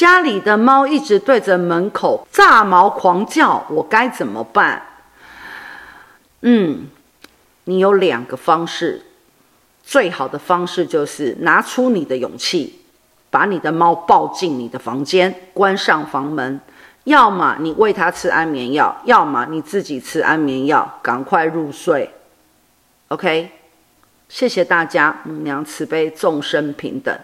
家里的猫一直对着门口炸毛狂叫我该怎么办？嗯你有两个方式最好的方式就是拿出你的勇气把你的猫抱进你的房间关上房门要么你喂它吃安眠药要么你自己吃安眠药赶快入睡。Ok 谢谢大家母娘慈悲众生平等。